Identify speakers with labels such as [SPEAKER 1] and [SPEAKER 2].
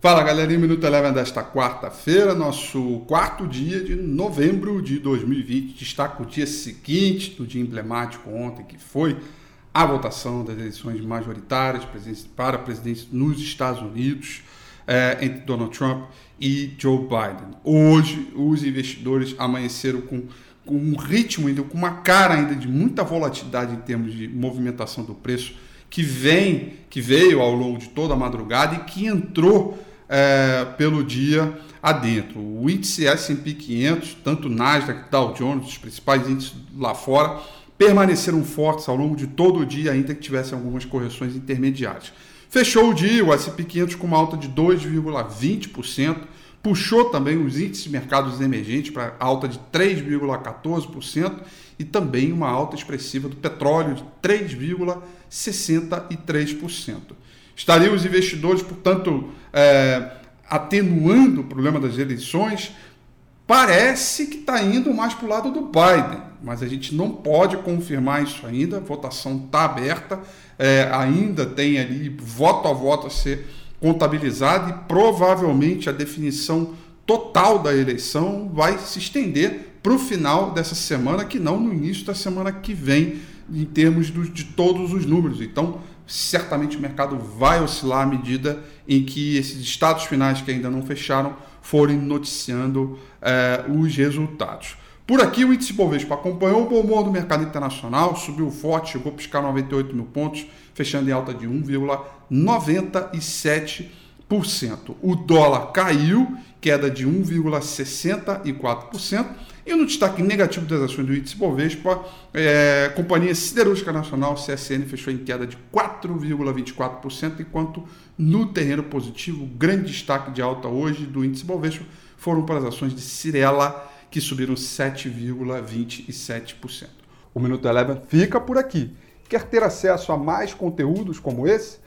[SPEAKER 1] Fala galerinha, Minuto Eleven desta quarta-feira, nosso quarto dia de novembro de 2020. Destaca o dia seguinte do dia emblemático ontem, que foi a votação das eleições majoritárias para a presidência nos Estados Unidos é, entre Donald Trump e Joe Biden. Hoje, os investidores amanheceram com, com um ritmo ainda, com uma cara ainda de muita volatilidade em termos de movimentação do preço que vem, que veio ao longo de toda a madrugada e que entrou é, pelo dia adentro. O índice S&P 500, tanto Nasdaq, Dow Jones, os principais índices lá fora, permaneceram fortes ao longo de todo o dia, ainda que tivessem algumas correções intermediárias. Fechou o dia o S&P 500 com uma alta de 2,20%, puxou também os índices de mercados emergentes para alta de 3,14% e também uma alta expressiva do petróleo de 3,63%. Estariam os investidores, portanto, é, atenuando o problema das eleições? Parece que está indo mais para o lado do Biden, mas a gente não pode confirmar isso ainda. A votação está aberta, é, ainda tem ali voto a voto a ser contabilizado e provavelmente a definição total da eleição vai se estender para o final dessa semana, que não no início da semana que vem, em termos do, de todos os números. Então, certamente o mercado vai oscilar à medida em que esses estados finais que ainda não fecharam forem noticiando eh, os resultados. Por aqui, o índice Bovespa acompanhou o bom humor do mercado internacional, subiu forte, chegou a piscar 98 mil pontos, fechando em alta de 1,97%. O dólar caiu, queda de 1,64%. E no destaque negativo das ações do índice Bovespa, é, Companhia Siderúrgica Nacional, CSN, fechou em queda de 4,24%, enquanto no terreno positivo, grande destaque de alta hoje do índice Bovespa foram para as ações de Cirela, que subiram 7,27%.
[SPEAKER 2] O Minuto Eleven fica por aqui. Quer ter acesso a mais conteúdos como esse?